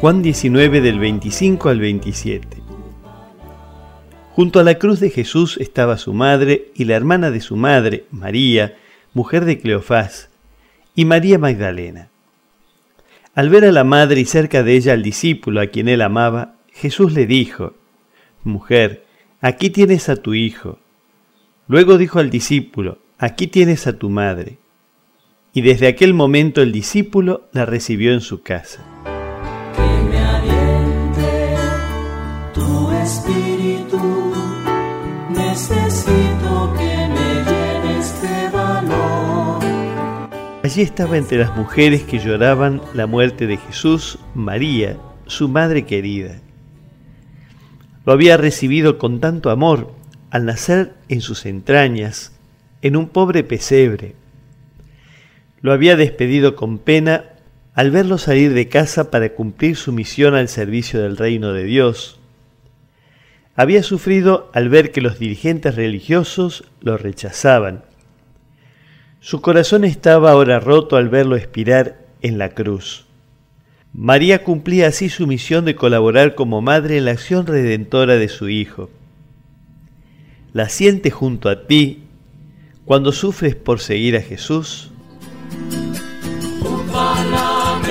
Juan 19 del 25 al 27. Junto a la cruz de Jesús estaba su madre y la hermana de su madre, María, mujer de Cleofás, y María Magdalena. Al ver a la madre y cerca de ella al discípulo a quien él amaba, Jesús le dijo, Mujer, aquí tienes a tu hijo. Luego dijo al discípulo, Aquí tienes a tu madre. Y desde aquel momento el discípulo la recibió en su casa. Espíritu, necesito que me de valor. Allí estaba entre las mujeres que lloraban la muerte de Jesús, María, su madre querida. Lo había recibido con tanto amor al nacer en sus entrañas, en un pobre pesebre. Lo había despedido con pena al verlo salir de casa para cumplir su misión al servicio del reino de Dios había sufrido al ver que los dirigentes religiosos lo rechazaban. Su corazón estaba ahora roto al verlo expirar en la cruz. María cumplía así su misión de colaborar como madre en la acción redentora de su Hijo. ¿La siente junto a ti cuando sufres por seguir a Jesús?